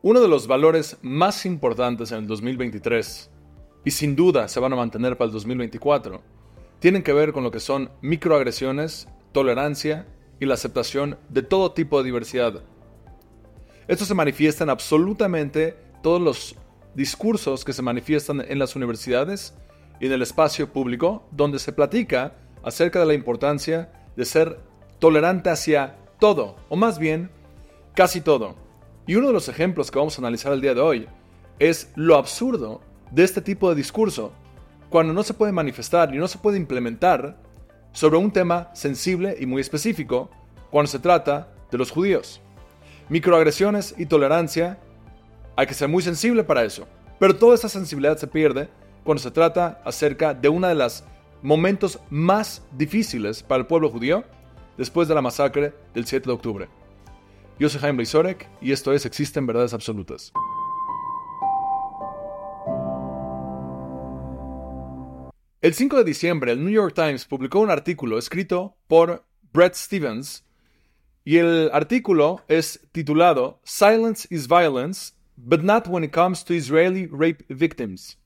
Uno de los valores más importantes en el 2023, y sin duda se van a mantener para el 2024, tienen que ver con lo que son microagresiones, tolerancia y la aceptación de todo tipo de diversidad. Esto se manifiesta en absolutamente todos los discursos que se manifiestan en las universidades y en el espacio público, donde se platica acerca de la importancia de ser tolerante hacia todo, o más bien, casi todo. Y uno de los ejemplos que vamos a analizar el día de hoy es lo absurdo de este tipo de discurso, cuando no se puede manifestar y no se puede implementar sobre un tema sensible y muy específico, cuando se trata de los judíos. Microagresiones y tolerancia, hay que ser muy sensible para eso, pero toda esa sensibilidad se pierde cuando se trata acerca de uno de los momentos más difíciles para el pueblo judío después de la masacre del 7 de octubre. Yo soy Jaime Blizorek y esto es Existen Verdades Absolutas. El 5 de diciembre, el New York Times publicó un artículo escrito por Brett Stevens y el artículo es titulado Silence is Violence, but not when it comes to Israeli rape victims.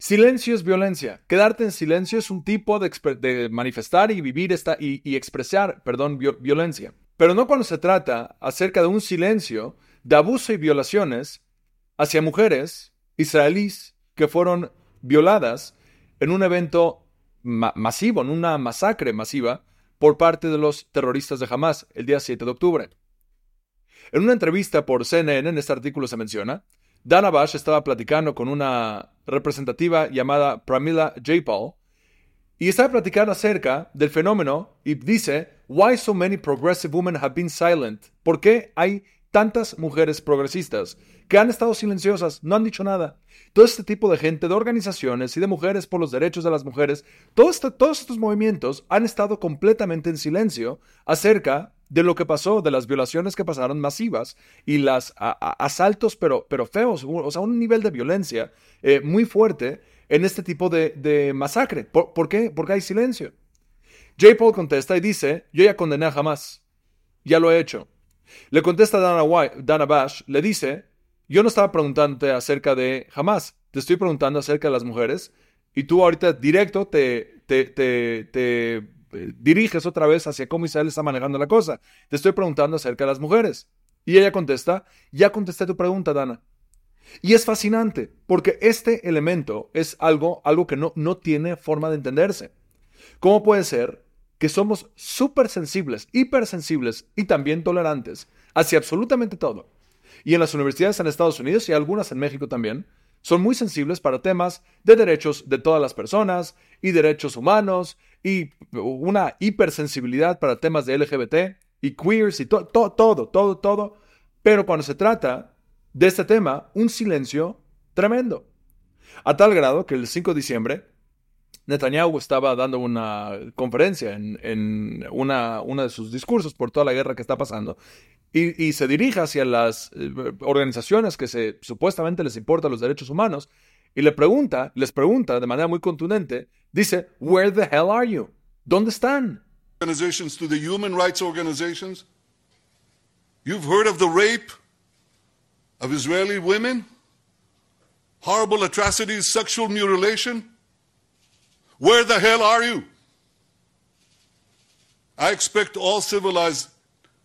Silencio es violencia. Quedarte en silencio es un tipo de, manifestar y vivir esta y, expresar, perdón, violencia pero no cuando se trata acerca de un silencio de abuso y violaciones hacia mujeres israelíes que fueron violadas en un evento masivo, en una masacre masiva por parte de los terroristas de Hamas el día 7 de octubre. En una entrevista por CNN, en este artículo se menciona, Dana Bash estaba platicando con una representativa llamada Pramila J. Paul y estaba platicando acerca del fenómeno y dice, Why so many progressive women have been silent? ¿Por qué hay tantas mujeres progresistas que han estado silenciosas, no han dicho nada? Todo este tipo de gente, de organizaciones y de mujeres por los derechos de las mujeres, este, todos estos movimientos han estado completamente en silencio acerca de lo que pasó, de las violaciones que pasaron masivas y los asaltos, pero, pero feos, o sea, un nivel de violencia eh, muy fuerte en este tipo de, masacre. ¿Por, ¿Por qué? Porque hay silencio. J. Paul contesta y dice, yo ya condené a Hamas. Ya lo he hecho. Le contesta Dana, Dana Bash, le dice, yo no estaba preguntándote acerca de Hamas, te estoy preguntando acerca de las mujeres y tú ahorita directo te, te, te, te eh, diriges otra vez hacia cómo Israel está manejando la cosa. Te estoy preguntando acerca de las mujeres. Y ella contesta, ya contesté tu pregunta, Dana. Y es fascinante, porque este elemento es algo, algo que no, no tiene forma de entenderse. ¿Cómo puede ser que somos súper sensibles, hipersensibles y también tolerantes hacia absolutamente todo. Y en las universidades en Estados Unidos y algunas en México también, son muy sensibles para temas de derechos de todas las personas y derechos humanos y una hipersensibilidad para temas de LGBT y queers y todo, todo, todo, todo. Pero cuando se trata de este tema, un silencio tremendo. A tal grado que el 5 de diciembre Netanyahu estaba dando una conferencia en, una, uno de sus discursos por toda la guerra que está pasando y, se dirige hacia las eh, organizaciones que se, supuestamente les importan los derechos humanos y le pregunta, les pregunta de manera muy contundente, dice, Where the hell are you? ¿Dónde están? Organizations to the human rights organizations. You've heard of the rape of Israeli women? Horrible atrocities, sexual mutilation? Where the hell are you? I expect all civilized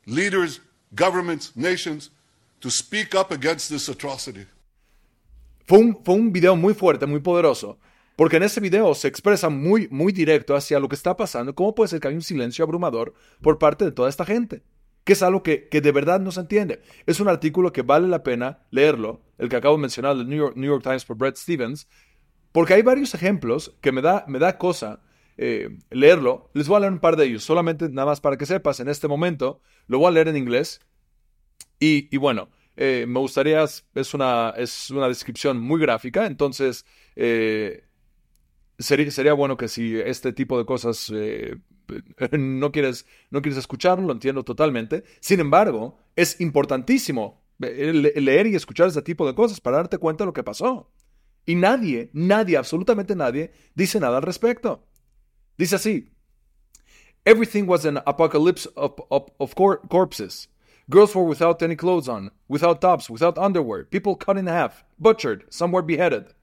leaders, governments, nations to speak up against this atrocity. Fue un, fue un video muy fuerte, muy poderoso, porque en ese video se expresa muy, muy directo hacia lo que está pasando, cómo puede ser que hay un silencio abrumador por parte de toda esta gente, que es algo que, que de verdad no se entiende. Es un artículo que vale la pena leerlo, el que acabo de mencionar del New York, New York Times por Brett Stevens, porque hay varios ejemplos que me da, me da cosa eh, leerlo. Les voy a leer un par de ellos, solamente nada más para que sepas, en este momento lo voy a leer en inglés. Y, bueno, eh, me gustaría, es una, es una descripción muy gráfica, entonces eh, sería, bueno que si este tipo de cosas no, quieres, no quieres escucharlo, lo entiendo totalmente. Sin embargo, es importantísimo leer y escuchar este tipo de cosas para darte cuenta de lo que pasó. Y nadie, nadie, absolutamente nadie, dice nada al respecto. Dice así, Everything was an apocalypse of, of, corpses. Girls were without any clothes on, without tops, without underwear, people cut in half, butchered, some were beheaded.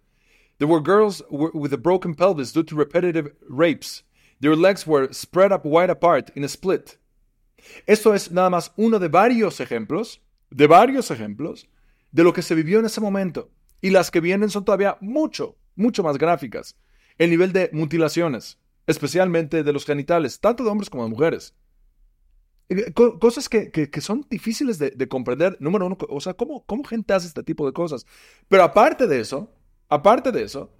There were girls with a broken pelvis due to repetitive rapes. Their legs were spread up wide apart in a split. Esto es nada más uno de varios ejemplos, de varios ejemplos, de lo que se vivió en ese momento. Y las que vienen son todavía mucho, mucho más gráficas. El nivel de mutilaciones, especialmente de los genitales, tanto de hombres como de mujeres. Eh, cosas que, son difíciles de, comprender. Número uno, o sea, ¿cómo, ¿cómo gente hace este tipo de cosas? Pero aparte de eso, aparte de eso,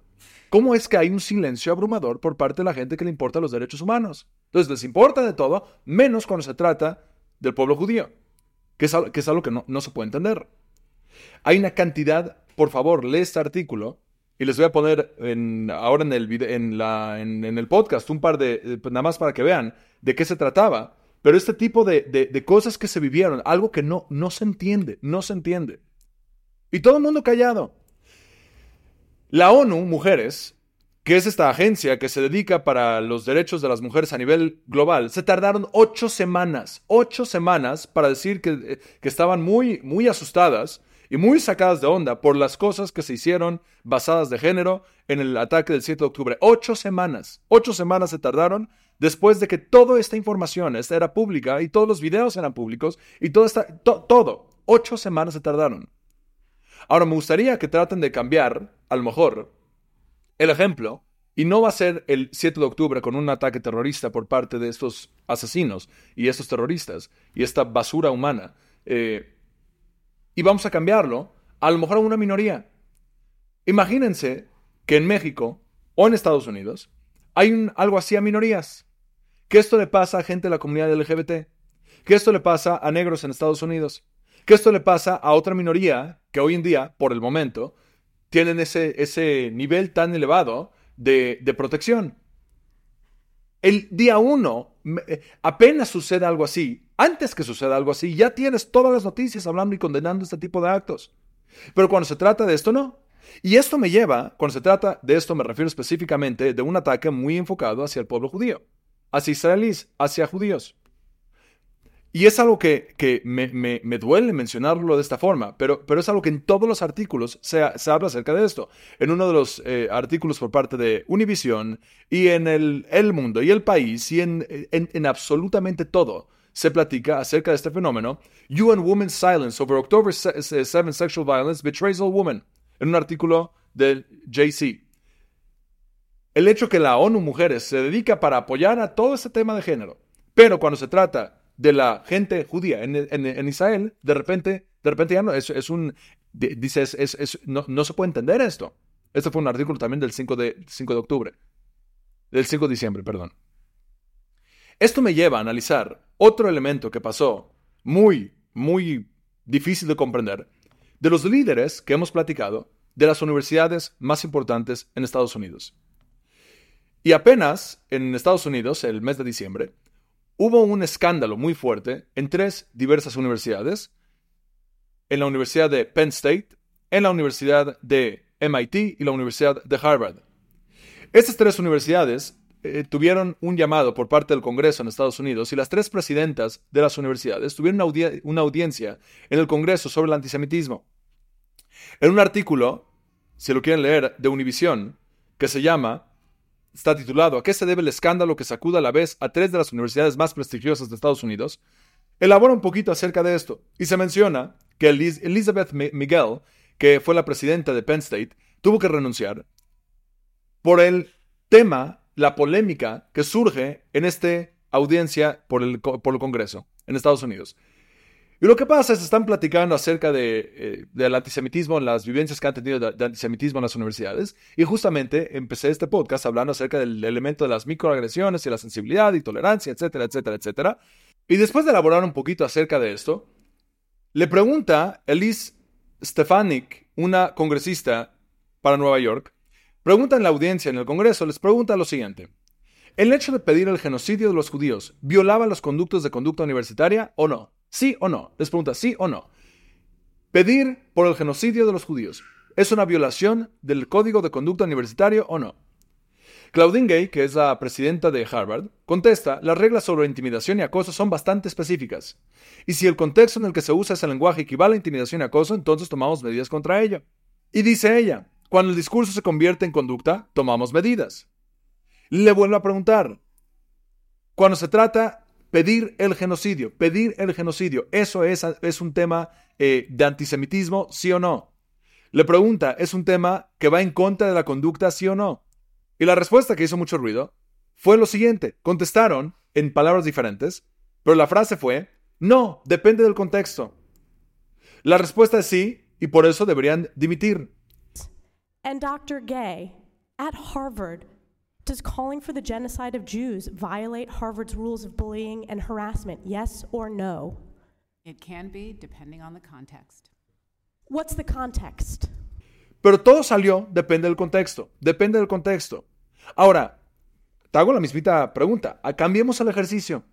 ¿cómo es que hay un silencio abrumador por parte de la gente que le importa los derechos humanos? Entonces les importa de todo, menos cuando se trata del pueblo judío, que es, algo que no, se puede entender. Hay una cantidad, por favor, lee este artículo y les voy a poner ahora en el, en, la, en, el podcast un par de, nada más para que vean de qué se trataba. Pero este tipo de, de, cosas que se vivieron, algo que no, no se entiende, no se entiende. Y todo el mundo callado. La ONU, Mujeres, que es esta agencia que se dedica para los derechos de las mujeres a nivel global, se tardaron ocho semanas, ocho semanas para decir que, que estaban muy, muy asustadas y muy sacadas de onda por las cosas que se hicieron basadas de género en el ataque del 7 de octubre. Ocho semanas, ocho semanas se tardaron después de que toda esta información esta era pública y todos los videos eran públicos y todo, esta, todo, ocho semanas se tardaron. Ahora me gustaría que traten de cambiar, a lo mejor, el ejemplo y no va a ser el 7 de octubre con un ataque terrorista por parte de estos asesinos y estos terroristas y esta basura humana. Eh, y vamos a cambiarlo a lo mejor a una minoría. Imagínense que en México o en Estados Unidos hay un, algo así a minorías. Que esto le pasa a gente de la comunidad LGBT. Que esto le pasa a negros en Estados Unidos. Que esto le pasa a otra minoría que hoy en día, por el momento, tienen ese, ese nivel tan elevado de, de protección. El día uno, eh, apenas sucede algo así, antes que suceda algo así, ya tienes todas las noticias hablando y condenando este tipo de actos. Pero cuando se trata de esto, no. Y esto me lleva, cuando se trata de esto, me refiero específicamente de un ataque muy enfocado hacia el pueblo judío, hacia israelíes, hacia judíos. Y es algo que, que me, me, me, duele mencionarlo de esta forma, pero, pero es algo que en todos los artículos se, se habla acerca de esto. En uno de los eh, artículos por parte de Univision y en el, el Mundo y el País y en, en, en, absolutamente todo se platica acerca de este fenómeno. UN Women's Silence over October 7 Sexual Violence Betrays All Women, en un artículo del JC. El hecho que la ONU Mujeres se dedica para apoyar a todo este tema de género, pero cuando se trata de la gente judía en, Israel, de repente, de repente ya no, es, es un, dices, es, no, se puede entender esto. Este fue un artículo también del 5 de, 5 de octubre, del 5 de diciembre, perdón. Esto me lleva a analizar otro elemento que pasó muy, muy difícil de comprender, de los líderes que hemos platicado de las universidades más importantes en Estados Unidos. Y apenas en Estados Unidos, el mes de diciembre, hubo un escándalo muy fuerte en tres diversas universidades, en la Universidad de Penn State, en la Universidad de MIT y la Universidad de Harvard. Estas tres universidades eh, tuvieron un llamado por parte del Congreso en Estados Unidos y las tres presidentas de las universidades tuvieron una, audiencia en el Congreso sobre el antisemitismo. En un artículo, si lo quieren leer, de Univision, que se llama está titulado ¿A qué se debe el escándalo que sacuda a la vez a tres de las universidades más prestigiosas de Estados Unidos? Elabora un poquito acerca de esto y se menciona que Elizabeth Miguel, que fue la presidenta de Penn State, tuvo que renunciar por el tema, la polémica que surge en esta audiencia por el, por el Congreso en Estados Unidos. Y lo que pasa es que están platicando acerca de, eh, del antisemitismo, las vivencias que han tenido de, antisemitismo en las universidades. Y justamente empecé este podcast hablando acerca del elemento de las microagresiones y la sensibilidad y tolerancia, etcétera, etcétera, etcétera. Y después de elaborar un poquito acerca de esto, le pregunta Elise Stefanik, una congresista para Nueva York, pregunta en la audiencia en el Congreso, les pregunta lo siguiente. ¿El hecho de pedir el genocidio de los judíos violaba los conductos de conducta universitaria o no? ¿Sí o no? Les pregunta, ¿sí o no? Pedir por el genocidio de los judíos. ¿Es una violación del código de conducta universitario o no? Claudine Gay, que es la presidenta de Harvard, contesta, las reglas sobre intimidación y acoso son bastante específicas. Y si el contexto en el que se usa ese lenguaje equivale a intimidación y acoso, entonces tomamos medidas contra ello. Y dice ella, cuando el discurso se convierte en conducta, tomamos medidas. Le vuelvo a preguntar, cuando se trata pedir el genocidio, pedir el genocidio, ¿eso es, es un tema eh, de antisemitismo, sí o no? Le pregunta, ¿es un tema que va en contra de la conducta, sí o no? Y la respuesta que hizo mucho ruido fue lo siguiente. Contestaron en palabras diferentes, pero la frase fue, no, depende del contexto. La respuesta es sí, y por eso deberían dimitir. And Dr. Gay, at Harvard, does calling for the genocide of Jews violate Harvard's rules of bullying and harassment? Yes or no? It can be, depending on the context. What's the context? Pero todo salió, depende del contexto, depende del contexto. Ahora, te hago la mismita pregunta. Ah, cambiemos el ejercicio.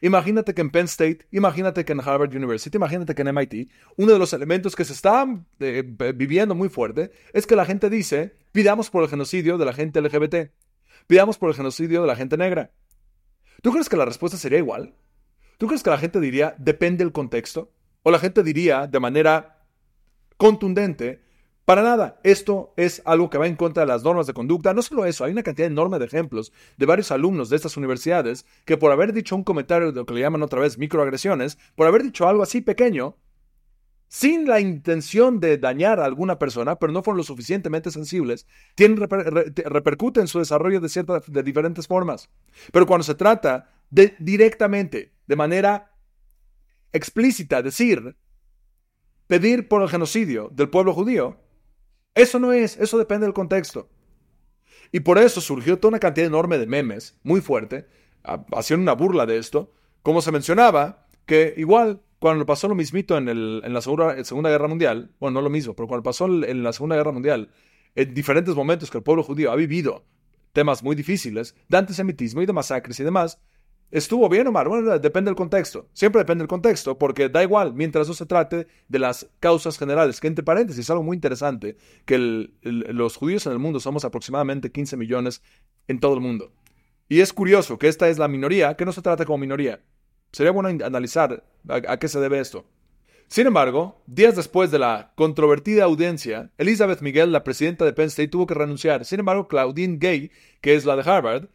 Imagínate que en Penn State, imagínate que en Harvard University, imagínate que en MIT, uno de los elementos que se está eh, viviendo muy fuerte es que la gente dice, pidamos por el genocidio de la gente LGBT, pidamos por el genocidio de la gente negra. ¿Tú crees que la respuesta sería igual? ¿Tú crees que la gente diría, depende del contexto? ¿O la gente diría de manera contundente, para nada, esto es algo que va en contra de las normas de conducta. No solo eso, hay una cantidad enorme de ejemplos de varios alumnos de estas universidades que por haber dicho un comentario de lo que le llaman otra vez microagresiones, por haber dicho algo así pequeño, sin la intención de dañar a alguna persona, pero no fueron lo suficientemente sensibles, tienen, repercuten su desarrollo de, ciertas, de diferentes formas. Pero cuando se trata directamente, de manera explícita, decir, pedir por el genocidio del pueblo judío, eso no es, eso depende del contexto. Y por eso surgió toda una cantidad enorme de memes, muy fuerte, haciendo una burla de esto. Como se mencionaba, que igual cuando pasó lo mismito en, en la segunda, segunda, Guerra Mundial, bueno, no lo mismo, pero cuando pasó en la Segunda Guerra Mundial, en diferentes momentos que el pueblo judío ha vivido temas muy difíciles de antisemitismo y de masacres y demás, ¿Estuvo bien o mal? Bueno, depende del contexto. Siempre depende del contexto, porque da igual, mientras no se trate de las causas generales, que entre paréntesis es algo muy interesante, que los judíos en el mundo somos aproximadamente 15 millones en todo el mundo. Y es curioso que esta es la minoría, que no se trata como minoría. Sería bueno analizar a qué se debe esto. Sin embargo, días después de la controvertida audiencia, Elizabeth Miguel, la presidenta de Penn State, tuvo que renunciar. Sin embargo, Claudine Gay, que es la de Harvard,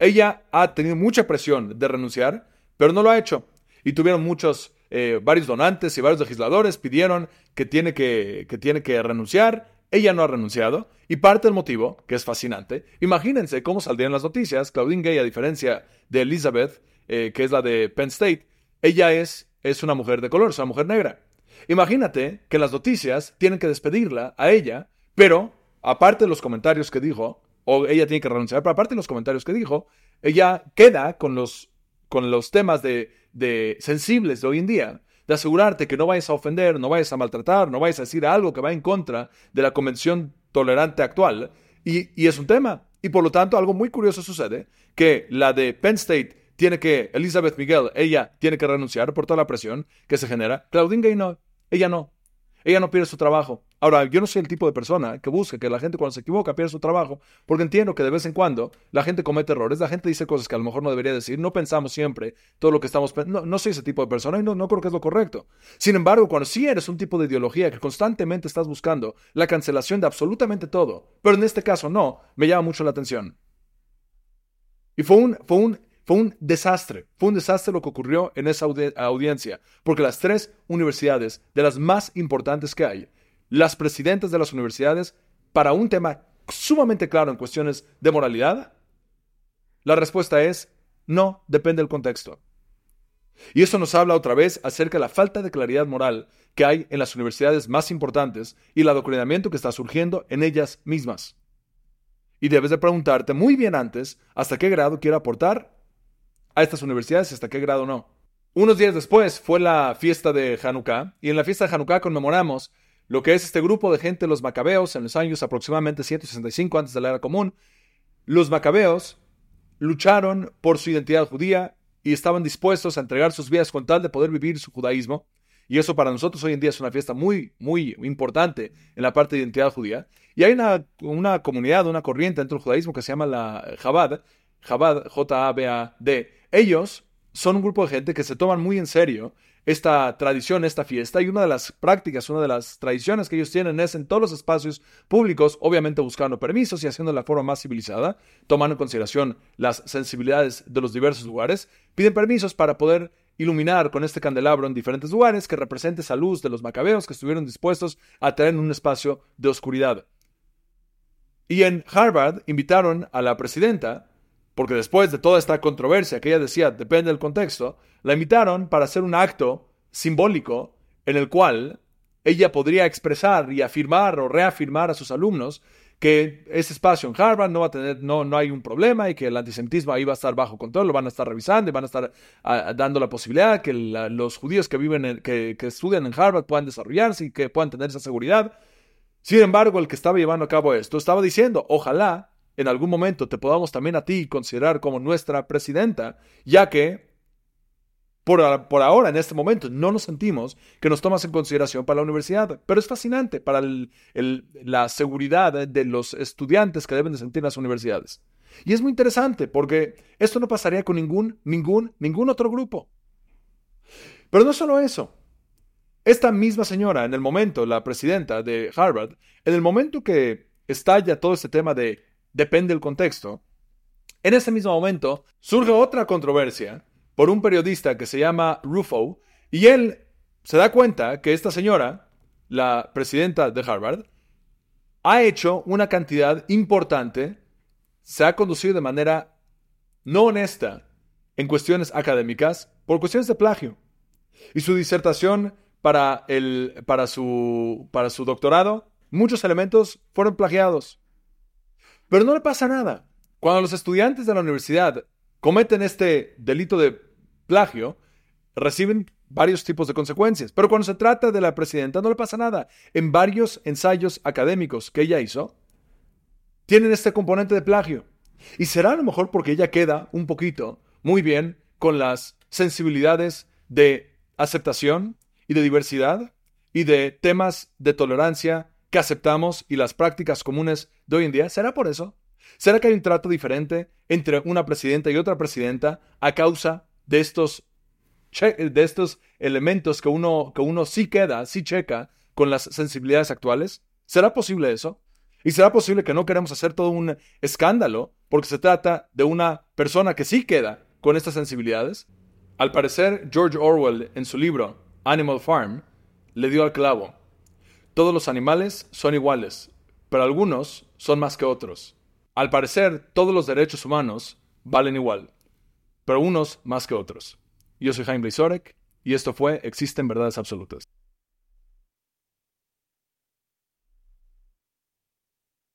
ella ha tenido mucha presión de renunciar, pero no lo ha hecho. Y tuvieron muchos, eh, varios donantes y varios legisladores pidieron que tiene que, que tiene que renunciar. Ella no ha renunciado. Y parte del motivo, que es fascinante, imagínense cómo saldrían las noticias. Claudine Gay, a diferencia de Elizabeth, eh, que es la de Penn State, ella es, es una mujer de color, es una mujer negra. Imagínate que las noticias tienen que despedirla a ella, pero aparte de los comentarios que dijo, o ella tiene que renunciar, pero aparte de los comentarios que dijo, ella queda con los, con los temas de, de sensibles de hoy en día, de asegurarte que no vayas a ofender, no vayas a maltratar, no vayas a decir algo que va en contra de la convención tolerante actual, y, y es un tema. Y por lo tanto, algo muy curioso sucede, que la de Penn State tiene que, Elizabeth Miguel, ella tiene que renunciar por toda la presión que se genera. Claudine Gay no, ella no. Ella no pierde su trabajo. Ahora, yo no soy el tipo de persona que busca que la gente cuando se equivoca pierda su trabajo, porque entiendo que de vez en cuando la gente comete errores, la gente dice cosas que a lo mejor no debería decir, no pensamos siempre todo lo que estamos pensando. No, soy ese tipo de persona y no, no creo que es lo correcto. Sin embargo, cuando sí eres un tipo de ideología que constantemente estás buscando la cancelación de absolutamente todo, pero en este caso no, me llama mucho la atención. Y fue un, fue un fue un desastre, fue un desastre lo que ocurrió en esa audiencia, porque las tres universidades, de las más importantes que hay, las presidentas de las universidades, para un tema sumamente claro en cuestiones de moralidad, la respuesta es no, depende del contexto. Y eso nos habla otra vez acerca de la falta de claridad moral que hay en las universidades más importantes y el adoctrinamiento que está surgiendo en ellas mismas. Y debes de preguntarte muy bien antes hasta qué grado quiere aportar a estas universidades, hasta qué grado no. Unos días después fue la fiesta de Hanukkah, y en la fiesta de Hanukkah conmemoramos lo que es este grupo de gente, los macabeos, en los años aproximadamente 165 antes de la era común. Los macabeos lucharon por su identidad judía y estaban dispuestos a entregar sus vidas con tal de poder vivir su judaísmo. Y eso para nosotros hoy en día es una fiesta muy, muy importante en la parte de identidad judía. Y hay una, una comunidad, una corriente dentro del judaísmo que se llama la Chabad, Chabad, J-A-B-A-D. Ellos son un grupo de gente que se toman muy en serio esta tradición, esta fiesta, y una de las prácticas, una de las tradiciones que ellos tienen es en todos los espacios públicos, obviamente buscando permisos y haciendo la forma más civilizada, tomando en consideración las sensibilidades de los diversos lugares, piden permisos para poder iluminar con este candelabro en diferentes lugares que represente esa luz de los macabeos que estuvieron dispuestos a tener un espacio de oscuridad. Y en Harvard invitaron a la presidenta porque después de toda esta controversia que ella decía, depende del contexto, la invitaron para hacer un acto simbólico en el cual ella podría expresar y afirmar o reafirmar a sus alumnos que ese espacio en Harvard no va a tener, no, no hay un problema y que el antisemitismo ahí va a estar bajo control, lo van a estar revisando y van a estar ah, dando la posibilidad que los judíos que viven, que, que estudian en Harvard puedan desarrollarse y que puedan tener esa seguridad. Sin embargo, el que estaba llevando a cabo esto estaba diciendo, ojalá en algún momento te podamos también a ti considerar como nuestra presidenta, ya que por, ahora, en este momento, no nos sentimos que nos tomas en consideración para la universidad. Pero es fascinante para la seguridad de los estudiantes que deben de sentir en las universidades. Y es muy interesante porque esto no pasaría con ningún, ningún, ningún otro grupo. Pero no solo eso. Esta misma señora, en el momento, la presidenta de Harvard, en el momento que estalla todo este tema de depende del contexto. En ese mismo momento surge otra controversia por un periodista que se llama Rufo y él se da cuenta que esta señora, la presidenta de Harvard, ha hecho una cantidad importante, se ha conducido de manera no honesta en cuestiones académicas por cuestiones de plagio. Y su disertación para, el, para, su, para su doctorado, muchos elementos fueron plagiados. Pero no le pasa nada. Cuando los estudiantes de la universidad cometen este delito de plagio, reciben varios tipos de consecuencias. Pero cuando se trata de la presidenta, no le pasa nada. En varios ensayos académicos que ella hizo, tienen este componente de plagio. Y será a lo mejor porque ella queda un poquito muy bien con las sensibilidades de aceptación y de diversidad y de temas de tolerancia que aceptamos y las prácticas comunes de hoy en día? ¿Será por eso? ¿Será que hay un trato diferente entre una presidenta y otra presidenta a causa de estos, de estos elementos que uno, que uno sí queda, sí checa con las sensibilidades actuales? ¿Será posible eso? ¿Y será posible que no queremos hacer todo un escándalo porque se trata de una persona que sí queda con estas sensibilidades? Al parecer, George Orwell, en su libro Animal Farm, le dio al clavo. Todos los animales son iguales, pero algunos son más que otros. Al parecer, todos los derechos humanos valen igual, pero unos más que otros. Yo soy Jaime Blizorek y esto fue Existen Verdades Absolutas.